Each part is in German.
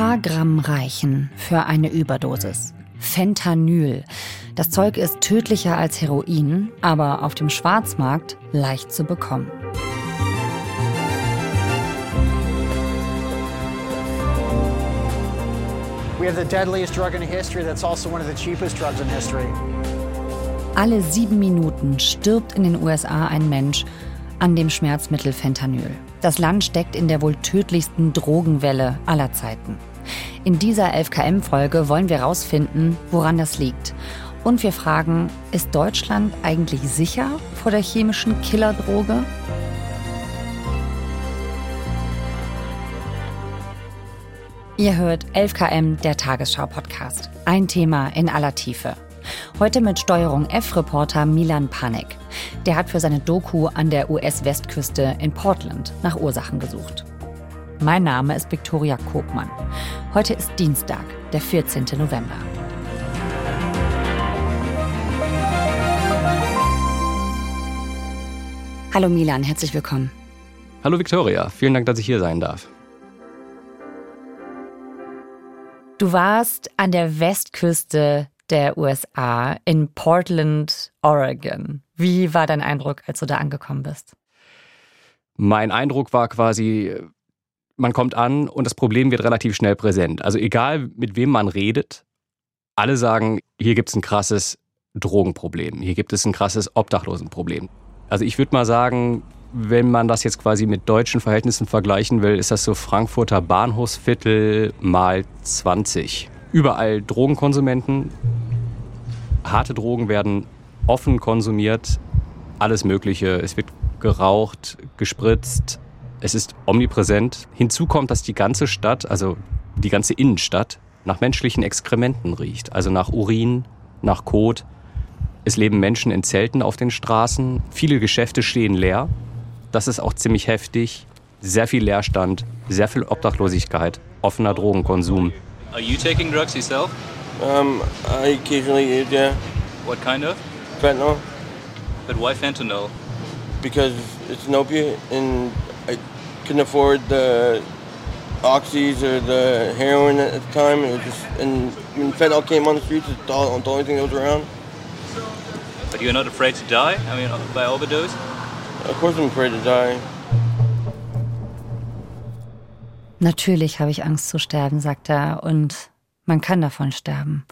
paar Gramm reichen für eine Überdosis. Fentanyl. Das Zeug ist tödlicher als Heroin, aber auf dem Schwarzmarkt leicht zu bekommen. We have the deadliest drug in history that's also one of the cheapest drugs in history. Alle sieben Minuten stirbt in den USA ein Mensch an dem Schmerzmittel Fentanyl. Das Land steckt in der wohl tödlichsten Drogenwelle aller Zeiten. In dieser 11KM-Folge wollen wir herausfinden, woran das liegt. Und wir fragen, ist Deutschland eigentlich sicher vor der chemischen Killerdroge? Ihr hört 11KM, der Tagesschau-Podcast. Ein Thema in aller Tiefe. Heute mit Steuerung F-Reporter Milan Panek. Der hat für seine Doku an der US-Westküste in Portland nach Ursachen gesucht. Mein Name ist Viktoria Kobmann. Heute ist Dienstag, der 14. November. Hallo Milan, herzlich willkommen. Hallo Viktoria, vielen Dank, dass ich hier sein darf. Du warst an der Westküste der USA in Portland, Oregon. Wie war dein Eindruck, als du da angekommen bist? Mein Eindruck war quasi, man kommt an und das Problem wird relativ schnell präsent. Also egal, mit wem man redet, alle sagen, hier gibt es ein krasses Drogenproblem, hier gibt es ein krasses Obdachlosenproblem. Also ich würde mal sagen, wenn man das jetzt quasi mit deutschen Verhältnissen vergleichen will, ist das so Frankfurter Bahnhofsviertel mal 20. Überall Drogenkonsumenten. Harte Drogen werden offen konsumiert. Alles Mögliche. Es wird geraucht, gespritzt. Es ist omnipräsent. Hinzu kommt, dass die ganze Stadt, also die ganze Innenstadt, nach menschlichen Exkrementen riecht. Also nach Urin, nach Kot. Es leben Menschen in Zelten auf den Straßen. Viele Geschäfte stehen leer. Das ist auch ziemlich heftig. Sehr viel Leerstand, sehr viel Obdachlosigkeit, offener Drogenkonsum. Are you taking drugs yourself? Um, I occasionally use, yeah. What kind of? Fentanyl. But why fentanyl? Because it's an opiate and couldn't afford the oxys or the heroin at the time. It was just, and when fentanyl came on the streets, it's the, the only thing that was around. But you're not afraid to die? I mean, by overdose? Of course I'm afraid to die. Natürlich habe ich Angst zu sterben, sagt er, und man kann davon sterben.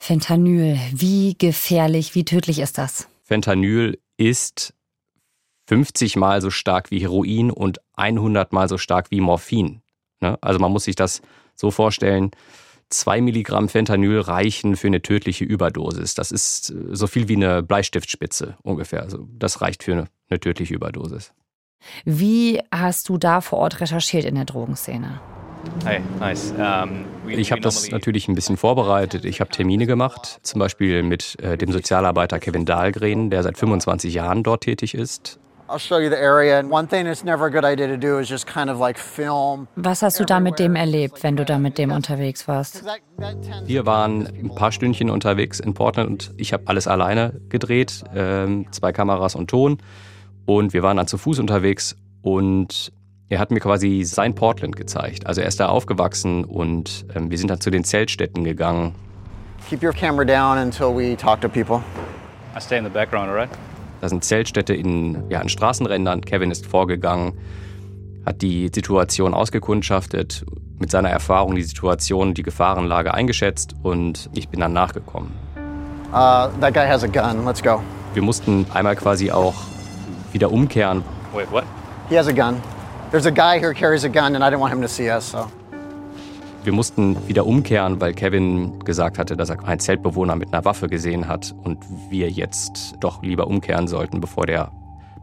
Fentanyl, wie gefährlich, wie tödlich ist das? Fentanyl ist 50 mal so stark wie Heroin und 100 mal so stark wie Morphin. Ne? Also man muss sich das so vorstellen, zwei Milligramm Fentanyl reichen für eine tödliche Überdosis. Das ist äh, so viel wie eine Bleistiftspitze ungefähr. Also das reicht für eine, eine tödliche Überdosis. Wie hast du da vor Ort recherchiert in der Drogenszene? Hey, nice. Um, ich habe das natürlich ein bisschen vorbereitet. Ich habe Termine gemacht, zum Beispiel mit äh, dem Sozialarbeiter Kevin Dahlgren, der seit 25 Jahren dort tätig ist. Was hast du da mit dem erlebt, wenn du da mit dem unterwegs warst? Wir waren ein paar Stündchen unterwegs in Portland und ich habe alles alleine gedreht, ähm, zwei Kameras und Ton. Und wir waren dann zu Fuß unterwegs und er hat mir quasi sein Portland gezeigt. Also er ist da aufgewachsen und ähm, wir sind dann zu den Zeltstätten gegangen. Keep your camera down until we talk to people. I stay in the background, alright? Da sind Zeltstädte in, ja, an Straßenrändern. Kevin ist vorgegangen, hat die Situation ausgekundschaftet, mit seiner Erfahrung die Situation, die Gefahrenlage eingeschätzt und ich bin dann nachgekommen. Uh, that guy has a gun. Let's go. Wir mussten einmal quasi auch wieder umkehren. Wait, what? He has a gun. There's a guy here carries a gun and I didn't want him to see us, so. Wir mussten wieder umkehren, weil Kevin gesagt hatte, dass er einen Zeltbewohner mit einer Waffe gesehen hat und wir jetzt doch lieber umkehren sollten, bevor der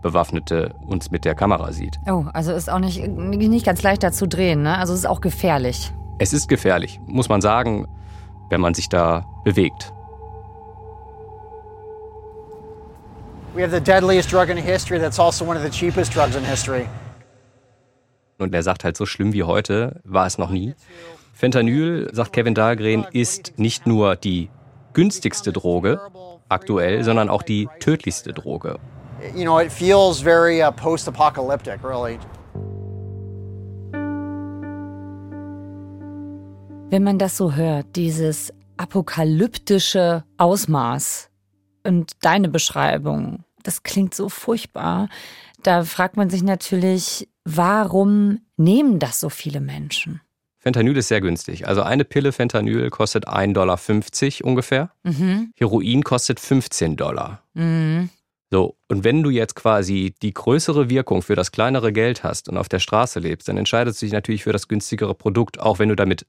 Bewaffnete uns mit der Kamera sieht. Oh, also ist auch nicht, nicht ganz leicht da zu drehen, ne? Also es ist auch gefährlich. Es ist gefährlich, muss man sagen, wenn man sich da bewegt. We have the deadliest drug in history that's also one of the cheapest drugs in history. Und er sagt halt, so schlimm wie heute war es noch nie. Fentanyl, sagt Kevin Dahlgren, ist nicht nur die günstigste Droge aktuell, sondern auch die tödlichste Droge. You know, it feels very uh, post-apocalyptic, really. Wenn man das so hört, dieses apokalyptische Ausmaß und deine Beschreibung, das klingt so furchtbar. Da fragt man sich natürlich, warum nehmen das so viele Menschen? Fentanyl ist sehr günstig. Also eine Pille Fentanyl kostet 1,50 Dollar ungefähr. Mhm. Heroin kostet 15 Dollar. Mhm. So, und wenn du jetzt quasi die größere Wirkung für das kleinere Geld hast und auf der Straße lebst, dann entscheidest du dich natürlich für das günstigere Produkt, auch wenn du damit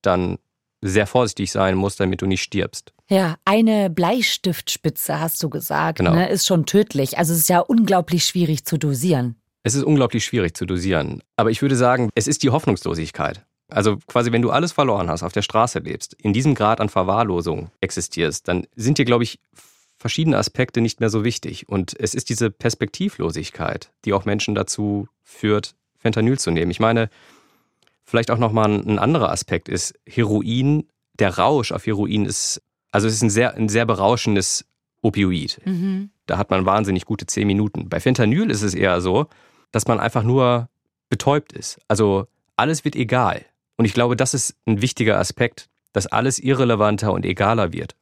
dann sehr vorsichtig sein musst, damit du nicht stirbst. Ja, eine Bleistiftspitze, hast du gesagt, genau. ne, ist schon tödlich. Also es ist ja unglaublich schwierig zu dosieren. Es ist unglaublich schwierig zu dosieren. Aber ich würde sagen, es ist die Hoffnungslosigkeit. Also quasi, wenn du alles verloren hast, auf der Straße lebst, in diesem Grad an Verwahrlosung existierst, dann sind dir, glaube ich, verschiedene Aspekte nicht mehr so wichtig. Und es ist diese Perspektivlosigkeit, die auch Menschen dazu führt, Fentanyl zu nehmen. Ich meine, vielleicht auch nochmal ein anderer Aspekt ist, Heroin, der Rausch auf Heroin ist, also es ist ein sehr, ein sehr berauschendes Opioid. Mhm. Da hat man wahnsinnig gute zehn Minuten. Bei Fentanyl ist es eher so, dass man einfach nur betäubt ist. Also alles wird egal. Und ich glaube, das ist ein wichtiger Aspekt, dass alles irrelevanter und egaler wird.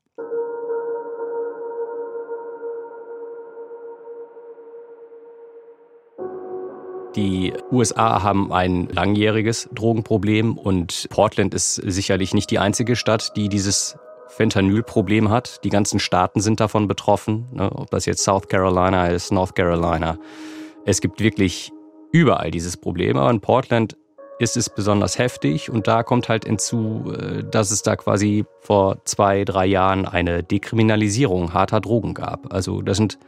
Die USA haben ein langjähriges Drogenproblem und Portland ist sicherlich nicht die einzige Stadt, die dieses Fentanyl-Problem hat. Die ganzen Staaten sind davon betroffen, ne? ob das jetzt South Carolina ist, North Carolina. Es gibt wirklich überall dieses Problem, aber in Portland ist es besonders heftig und da kommt halt hinzu, äh, dass es da quasi vor zwei, drei Jahren eine Dekriminalisierung harter Drogen gab. Also da sind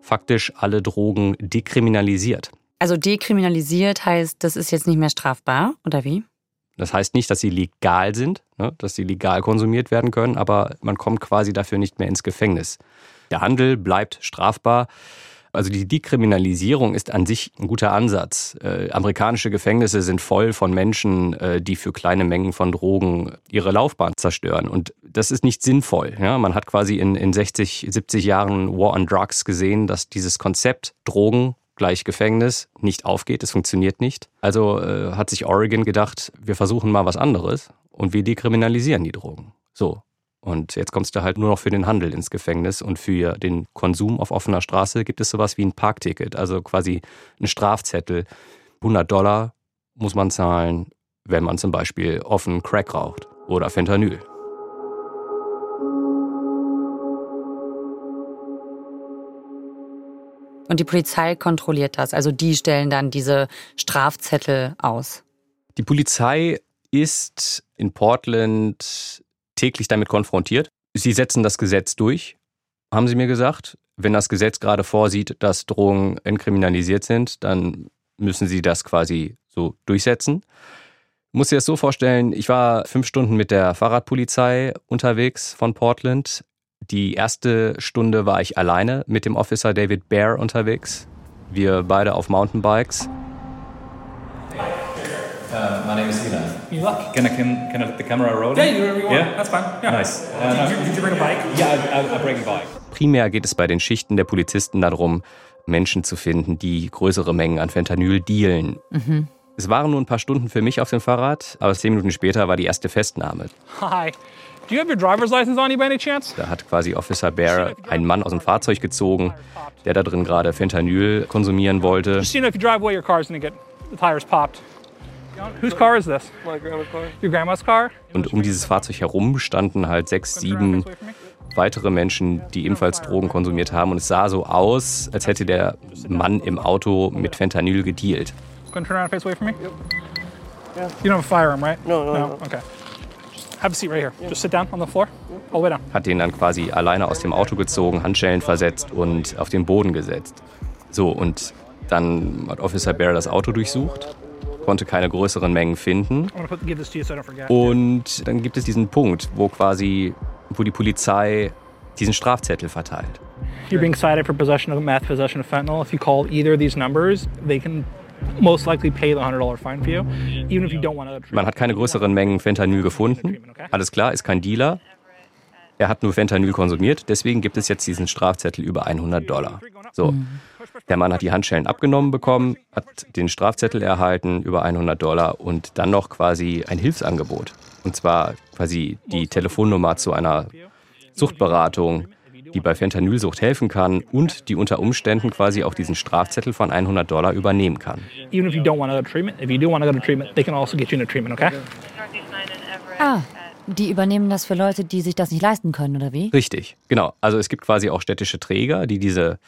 faktisch alle Drogen dekriminalisiert. Also dekriminalisiert heißt, das ist jetzt nicht mehr strafbar, oder wie? Das heißt nicht, dass sie legal sind, ne, dass sie legal konsumiert werden können, aber man kommt quasi dafür nicht mehr ins Gefängnis. Der Handel bleibt strafbar. Also die Dekriminalisierung ist an sich ein guter Ansatz. Äh, amerikanische Gefängnisse sind voll von Menschen, äh, die für kleine Mengen von Drogen ihre Laufbahn zerstören. Und das ist nicht sinnvoll. Ja? Man hat quasi in, in 60, 70 Jahren War on Drugs gesehen, dass dieses Konzept Drogen gleich Gefängnis nicht aufgeht, es funktioniert nicht. Also äh, hat sich Oregon gedacht, wir versuchen mal was anderes und wir dekriminalisieren die Drogen. So, und jetzt kommst du halt nur noch für den Handel ins Gefängnis und für den Konsum auf offener Straße gibt es sowas wie ein Parkticket, also quasi ein Strafzettel. 100 Dollar muss man zahlen, wenn man zum Beispiel offen Crack raucht oder Fentanyl. Und die Polizei kontrolliert das, also die stellen dann diese Strafzettel aus. Die Polizei ist in Portland täglich damit konfrontiert. Sie setzen das Gesetz durch, haben Sie mir gesagt. Wenn das Gesetz gerade vorsieht, dass Drohungen entkriminalisiert sind, dann müssen Sie das quasi so durchsetzen. Ich muss dir das so vorstellen, ich war fünf Stunden mit der Fahrradpolizei unterwegs von Portland. Die erste Stunde war ich alleine mit dem Officer David Bear unterwegs. Wir beide auf Mountainbikes. Uh, my name is Elon. Elon? Can I can, can I let the camera roll? Yeah, you, you yeah? That's fine. Yeah. Nice. Uh, did, you, did you bring a bike? Yeah, I, I, bring a bike. Primär geht es bei den Schichten der Polizisten darum, Menschen zu finden, die größere Mengen an Fentanyl dealen. Mhm. Es waren nur ein paar Stunden für mich auf dem Fahrrad, aber zehn Minuten später war die erste Festnahme. Hi. Do you have your driver's license on you by any chance? Da hat quasi Officer Bear einen Mann aus dem Fahrzeug gezogen, der da drin gerade Fentanyl konsumieren wollte. Just seeing if you drive away, your car's gonna get the tires popped. Whose car is this? My grandma's car. Your grandma's car? Und um dieses Fahrzeug herum standen halt sechs, sieben weitere Menschen, die ebenfalls Drogen konsumiert haben. Und es sah so aus, als hätte der Mann im Auto mit Fentanyl gedealt. Gonna turn around face away from me? Yeah. You don't have a firearm, right? No, no, no. no. Okay. Have a seat right here. Just sit down on the floor. All the way down. Hat den dann quasi alleine aus dem Auto gezogen, Handschellen versetzt und auf den Boden gesetzt. So, und dann hat Officer Bear das Auto durchsucht konnte keine größeren Mengen finden. Und dann gibt es diesen Punkt, wo quasi, wo die Polizei diesen Strafzettel verteilt. You're being cited for possession of meth, possession of fentanyl. If you call either of these numbers, they can most likely pay the $100 fine for you, even if you don't want to. Man hat keine größeren Mengen Fentanyl gefunden. Alles klar, ist kein Dealer. Er hat nur Fentanyl konsumiert, deswegen gibt es jetzt diesen Strafzettel über 100 Dollar. So. Mhm. Der Mann hat die Handschellen abgenommen bekommen, hat den Strafzettel erhalten über 100 Dollar und dann noch quasi ein Hilfsangebot. Und zwar quasi die Telefonnummer zu einer Suchtberatung, die bei Fentanylsucht helfen kann und die unter Umständen quasi auch diesen Strafzettel von 100 Dollar übernehmen kann. Even if you don't want to go to treatment, if you do want to go to treatment, they can also get you into treatment, okay? Ah, die übernehmen das für Leute, die sich das nicht leisten können, oder wie? Richtig, genau. Also es gibt quasi auch städtische Träger, die diese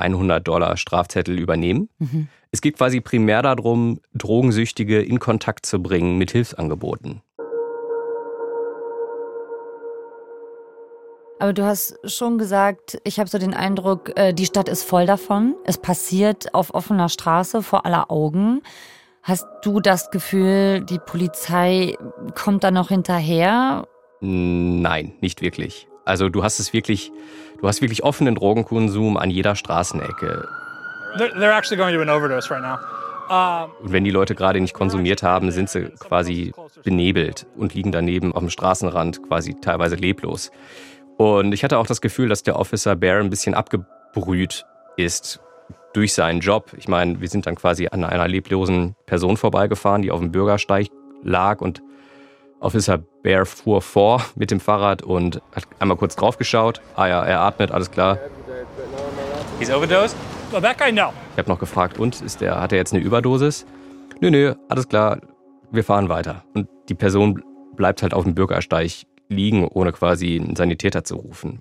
100 Dollar Strafzettel übernehmen. Mhm. Es geht quasi primär darum, Drogensüchtige in Kontakt zu bringen mit Hilfsangeboten. Aber du hast schon gesagt, ich habe so den Eindruck, äh, die Stadt ist voll davon. Es passiert auf offener Straße vor aller Augen. Hast du das Gefühl, die Polizei kommt da noch hinterher? Nein, nicht wirklich. Also du hast es wirklich, du hast wirklich offenen Drogenkonsum an jeder Straßenecke. They're actually going to an overdose right now. Und wenn die Leute gerade nicht konsumiert haben, sind sie quasi benebelt und liegen daneben auf dem Straßenrand quasi teilweise leblos. Und ich hatte auch das Gefühl, dass der Officer Bear ein bisschen abgebrüht ist durch seinen Job. Ich meine, wir sind dann quasi an einer leblosen Person vorbeigefahren, die auf dem Bürgersteig lag und Officer Bear fuhr vor mit dem Fahrrad und hat einmal kurz draufgeschaut. Ah ja, er atmet, alles klar. He's overdosed? Well, that guy, no. Ich habe noch gefragt, und ist der, hat er jetzt eine Überdosis? Nö, nö, alles klar, wir fahren weiter. Und die Person bleibt halt auf dem Bürgersteig liegen, ohne quasi einen Sanitäter zu rufen.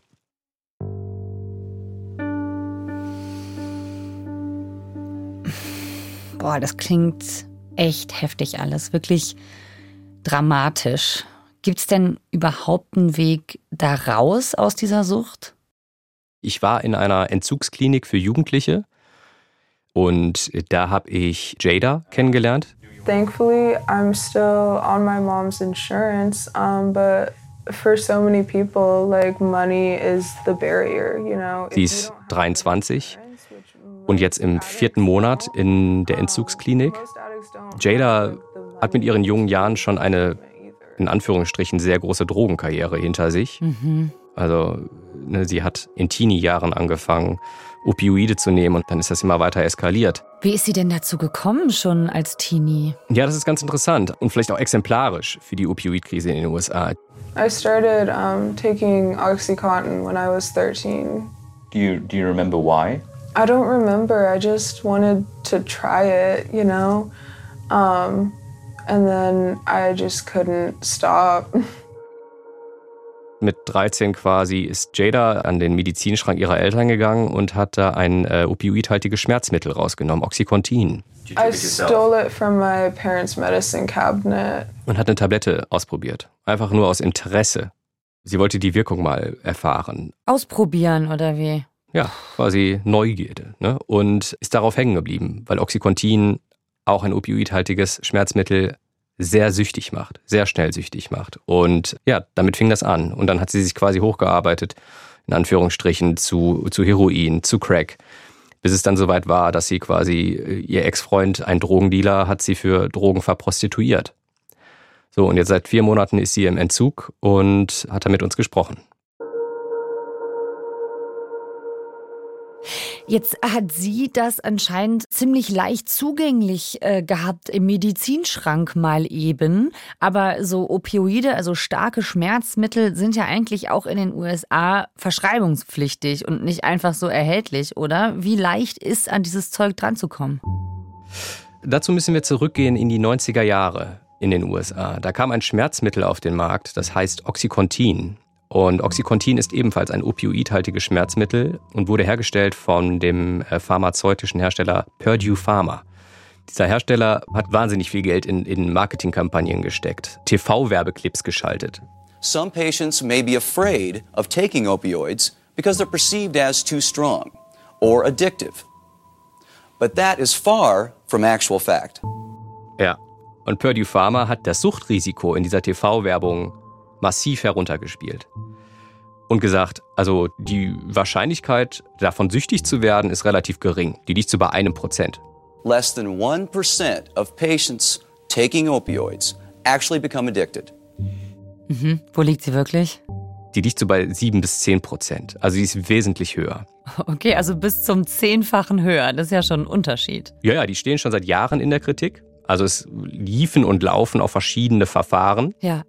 Boah, das klingt echt heftig alles, wirklich dramatisch. Gibt es denn überhaupt einen Weg da raus aus dieser Sucht? Ich war in einer Entzugsklinik für Jugendliche und da habe ich Jada kennengelernt. Thankfully, I'm still on my mom's insurance, um, but for so many people, like money is the barrier, you know. Sie ist 23 und jetzt im vierten Monat in der Entzugsklinik. Jada hat mit ihren jungen Jahren schon eine, in Anführungsstrichen, sehr große Drogenkarriere hinter sich. Mhm. Also ne, sie hat in Teenie-Jahren angefangen, Opioide zu nehmen und dann ist das immer weiter eskaliert. Wie ist sie denn dazu gekommen, schon als Teenie? Ja, das ist ganz interessant und vielleicht auch exemplarisch für die Opioidkrise in den USA. I started um, taking Oxycontin when I was 13. Do you, do you remember why? I don't remember. I just wanted to try it, you know? Um, and then I just couldn't stop. Mit 13 quasi ist Jada an den Medizinschrank ihrer Eltern gegangen und hat da ein äh, opioidhaltiges Schmerzmittel rausgenommen, Oxycontin. I stole it from my parents' medicine cabinet. Und hat eine Tablette ausprobiert. Einfach nur aus Interesse. Sie wollte die Wirkung mal erfahren. Ausprobieren oder wie? Ja, quasi Neugierde. Ne? Und ist darauf hängen geblieben, weil Oxycontin auch ein opioidhaltiges Schmerzmittel sehr süchtig macht, sehr schnell süchtig macht. Und ja, damit fing das an. Und dann hat sie sich quasi hochgearbeitet, in Anführungsstrichen, zu, zu Heroin, zu Crack. Bis es dann soweit war, dass sie quasi, äh, ihr Ex-Freund, ein Drogendealer, hat sie für Drogen verprostituiert. So, und jetzt seit vier Monaten ist sie im Entzug und hat da mit uns gesprochen. Jetzt hat sie das anscheinend ziemlich leicht zugänglich äh, gehabt im Medizinschrank mal eben. Aber so Opioide, also starke Schmerzmittel, sind ja eigentlich auch in den USA verschreibungspflichtig und nicht einfach so erhältlich, oder? Wie leicht ist an dieses Zeug dranzukommen? Dazu müssen wir zurückgehen in die 90er Jahre in den USA. Da kam ein Schmerzmittel auf den Markt, das heißt Oxycontin. Und Oxycontin ist ebenfalls ein opioidhaltiges Schmerzmittel und wurde hergestellt von dem äh, pharmazeutischen Hersteller Purdue Pharma. Dieser Hersteller hat wahnsinnig viel Geld in, in Marketingkampagnen gesteckt, TV-Werbeclips geschaltet. Some patients may be afraid of taking opioids because they're perceived as too strong or addictive. But that is far from actual fact. Ja, und Purdue Pharma hat das Suchtrisiko in dieser TV-Werbung massiv heruntergespielt. Und gesagt, also die Wahrscheinlichkeit, davon süchtig zu werden, ist relativ gering. Die liegt so bei einem Prozent. Less than 1% of patients taking opioids actually become addicted. Mhm. Wo liegt sie wirklich? Die liegt so bei 7 bis 10 Prozent. Also die ist wesentlich höher. Okay, also bis zum Zehnfachen höher. Das ist ja schon ein Unterschied. Ja, ja, die stehen schon seit Jahren in der Kritik. Also es liefen und laufen auch verschiedene Verfahren. Ja.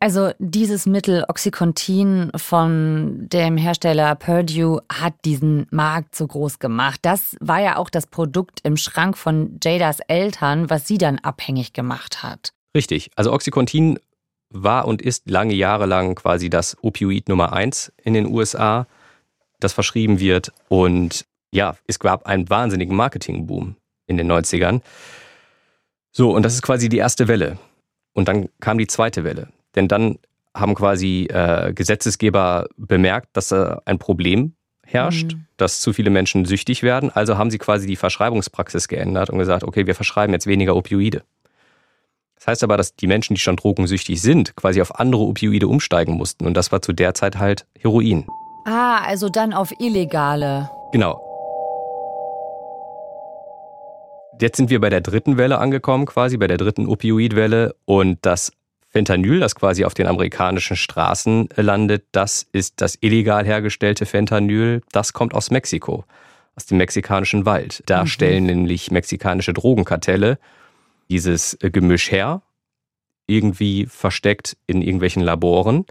Also dieses Mittel Oxycontin von dem Hersteller Purdue hat diesen Markt so groß gemacht. Das war ja auch das Produkt im Schrank von Jadas Eltern, was sie dann abhängig gemacht hat. Richtig. Also Oxycontin war und ist lange Jahre lang quasi das Opioid Nummer eins in den USA, das verschrieben wird. Und ja, es gab einen wahnsinnigen Marketingboom in den 90ern. So, und das ist quasi die erste Welle. Und dann kam die zweite Welle. Denn dann haben quasi äh, Gesetzesgeber bemerkt, dass äh, ein Problem herrscht, mhm. dass zu viele Menschen süchtig werden. Also haben sie quasi die Verschreibungspraxis geändert und gesagt, okay, wir verschreiben jetzt weniger Opioide. Das heißt aber, dass die Menschen, die schon drogensüchtig sind, quasi auf andere Opioide umsteigen mussten. Und das war zu der Zeit halt Heroin. Ah, also dann auf illegale. Genau. Jetzt sind wir bei der dritten Welle angekommen, quasi bei der dritten Opioidwelle. Und das Fentanyl, das quasi auf den amerikanischen Straßen landet, das ist das illegal hergestellte Fentanyl. Das kommt aus Mexiko, aus dem mexikanischen Wald. Da mhm. stellen nämlich mexikanische Drogenkartelle dieses Gemisch her, irgendwie versteckt in irgendwelchen Laboren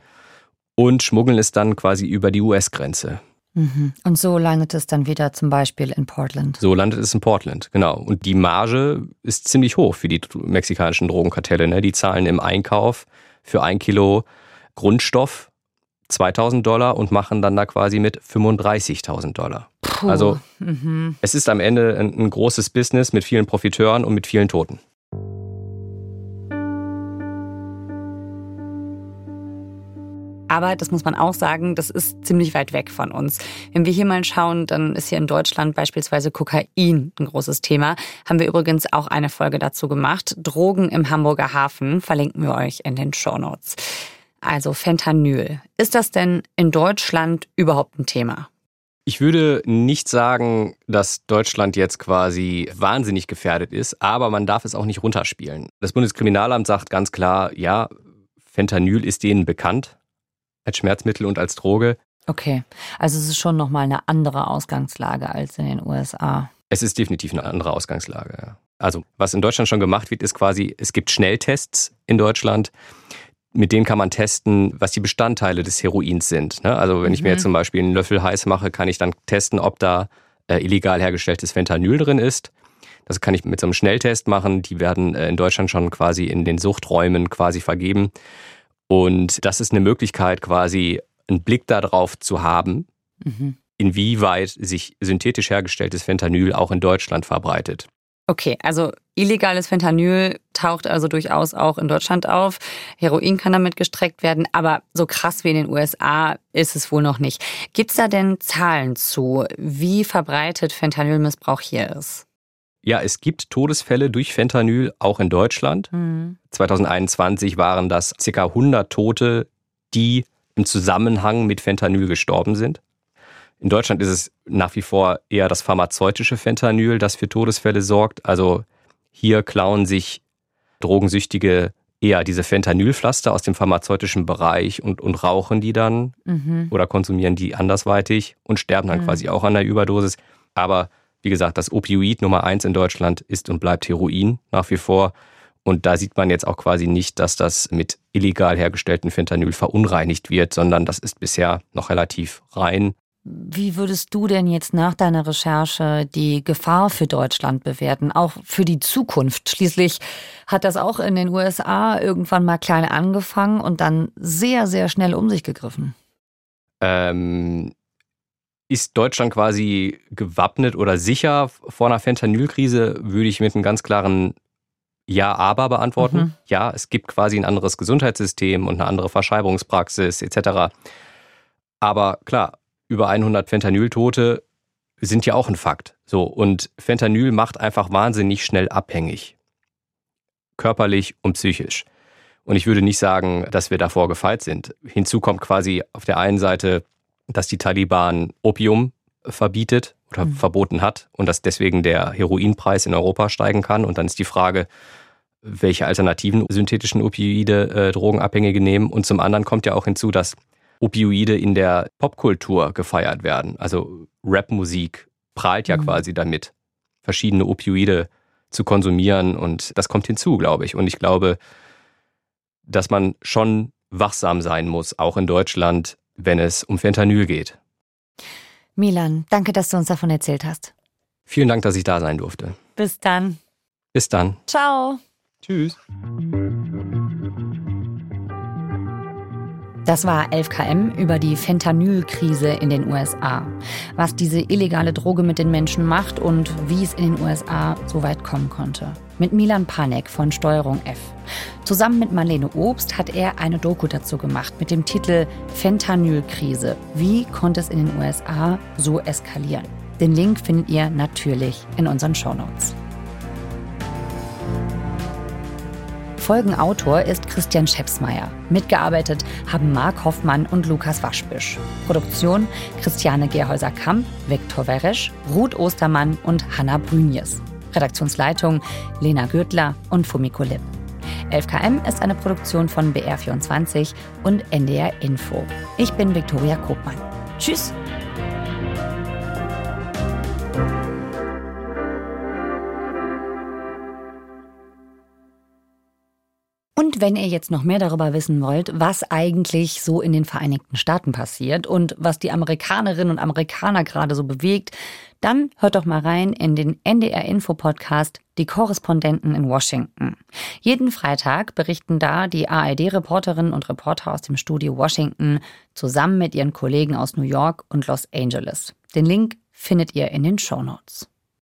und schmuggeln es dann quasi über die US-Grenze. Mhm. Und so landet es dann wieder zum Beispiel in Portland. So landet es in Portland, genau. Und die Marge ist ziemlich hoch für die mexikanischen Drogenkartelle. Ne? Die zahlen im Einkauf für ein Kilo Grundstoff 2000 Dollar und machen dann da quasi mit 35.000 Dollar. Puh. Also mhm. es ist am Ende ein, ein großes Business mit vielen Profiteuren und mit vielen Toten. Aber das muss man auch sagen, das ist ziemlich weit weg von uns. Wenn wir hier mal schauen, dann ist hier in Deutschland beispielsweise Kokain ein großes Thema. Haben wir übrigens auch eine Folge dazu gemacht. Drogen im Hamburger Hafen verlinken wir euch in den Show Notes. Also Fentanyl. Ist das denn in Deutschland überhaupt ein Thema? Ich würde nicht sagen, dass Deutschland jetzt quasi wahnsinnig gefährdet ist, aber man darf es auch nicht runterspielen. Das Bundeskriminalamt sagt ganz klar, ja, Fentanyl ist denen bekannt als Schmerzmittel und als Droge. Okay, also es ist schon nochmal eine andere Ausgangslage als in den USA. Es ist definitiv eine andere Ausgangslage. Ja. Also was in Deutschland schon gemacht wird, ist quasi, es gibt Schnelltests in Deutschland. Mit denen kann man testen, was die Bestandteile des Heroins sind. Ne? Also wenn mhm. ich mir jetzt mhm. zum Beispiel einen Löffel heiß mache, kann ich dann testen, ob da äh, illegal hergestelltes Fentanyl drin ist. Das kann ich mit so einem Schnelltest machen. Die werden äh, in Deutschland schon quasi in den Suchträumen quasi vergeben. Und das ist eine Möglichkeit, quasi einen Blick darauf zu haben, mhm. inwieweit sich synthetisch hergestelltes Fentanyl auch in Deutschland verbreitet. Okay, also illegales Fentanyl taucht also durchaus auch in Deutschland auf. Heroin kann damit gestreckt werden, aber so krass wie in den USA ist es wohl noch nicht. Gibt es da denn Zahlen zu, wie verbreitet Fentanylmissbrauch hier ist? Ja, es gibt Todesfälle durch Fentanyl auch in Deutschland. Mhm. 2021 waren das ca. 100 Tote, die im Zusammenhang mit Fentanyl gestorben sind. In Deutschland ist es nach wie vor eher das pharmazeutische Fentanyl, das für Todesfälle sorgt. Also hier klauen sich Drogensüchtige eher diese Fentanylpflaster aus dem pharmazeutischen Bereich und, und rauchen die dann mhm. oder konsumieren die andersweitig und sterben dann mhm. quasi auch an der Überdosis. Aber wie gesagt, das Opioid Nummer eins in Deutschland ist und bleibt Heroin nach wie vor. Und da sieht man jetzt auch quasi nicht, dass das mit illegal hergestelltem Fentanyl verunreinigt wird, sondern das ist bisher noch relativ rein. Wie würdest du denn jetzt nach deiner Recherche die Gefahr für Deutschland bewerten, auch für die Zukunft? Schließlich hat das auch in den USA irgendwann mal klein angefangen und dann sehr, sehr schnell um sich gegriffen. Ähm, ist Deutschland quasi gewappnet oder sicher vor einer Fentanylkrise, würde ich mit einem ganz klaren Ja, aber beantworten. Mhm. Ja, es gibt quasi ein anderes Gesundheitssystem und eine andere Verschreibungspraxis etc. Aber klar, über 100 Fentanyltote sind ja auch ein Fakt. So, und Fentanyl macht einfach wahnsinnig schnell abhängig. Körperlich und psychisch. Und ich würde nicht sagen, dass wir davor gefeit sind. Hinzu kommt quasi auf der einen Seite dass die Taliban Opium verbietet oder mhm. verboten hat und dass deswegen der Heroinpreis in Europa steigen kann. Und dann ist die Frage, welche alternativen synthetischen Opioide äh, Drogenabhängige nehmen. Und zum anderen kommt ja auch hinzu, dass Opioide in der Popkultur gefeiert werden. Also Rapmusik prahlt ja mhm. quasi damit, verschiedene Opioide zu konsumieren. Und das kommt hinzu, glaube ich. Und ich glaube, dass man schon wachsam sein muss, auch in Deutschland, wenn es um Fentanyl geht. Milan, danke, dass du uns davon erzählt hast. Vielen Dank, dass ich da sein durfte. Bis dann. Bis dann. Ciao. Tschüss. Das war 11KM über die Fentanyl-Krise in den USA. Was diese illegale Droge mit den Menschen macht und wie es in den USA so weit kommen konnte. Mit Milan Panek von Steuerung F. Zusammen mit Marlene Obst hat er eine Doku dazu gemacht mit dem Titel Fentanyl-Krise. Wie konnte es in den USA so eskalieren? Den Link findet ihr natürlich in unseren Shownotes. Folgenautor ist Christian Schepsmeier. Mitgearbeitet haben Marc Hoffmann und Lukas Waschbisch. Produktion Christiane Gerhäuser-Kamp, Viktor Weresch, Ruth Ostermann und Hanna Brünjes. Redaktionsleitung Lena Gürtler und Fumiko Lipp. 11KM ist eine Produktion von BR24 und NDR Info. Ich bin Viktoria Kopmann. Tschüss! Und wenn ihr jetzt noch mehr darüber wissen wollt, was eigentlich so in den Vereinigten Staaten passiert und was die Amerikanerinnen und Amerikaner gerade so bewegt, dann hört doch mal rein in den NDR Info Podcast Die Korrespondenten in Washington. Jeden Freitag berichten da die ARD Reporterinnen und Reporter aus dem Studio Washington zusammen mit ihren Kollegen aus New York und Los Angeles. Den Link findet ihr in den Show Notes.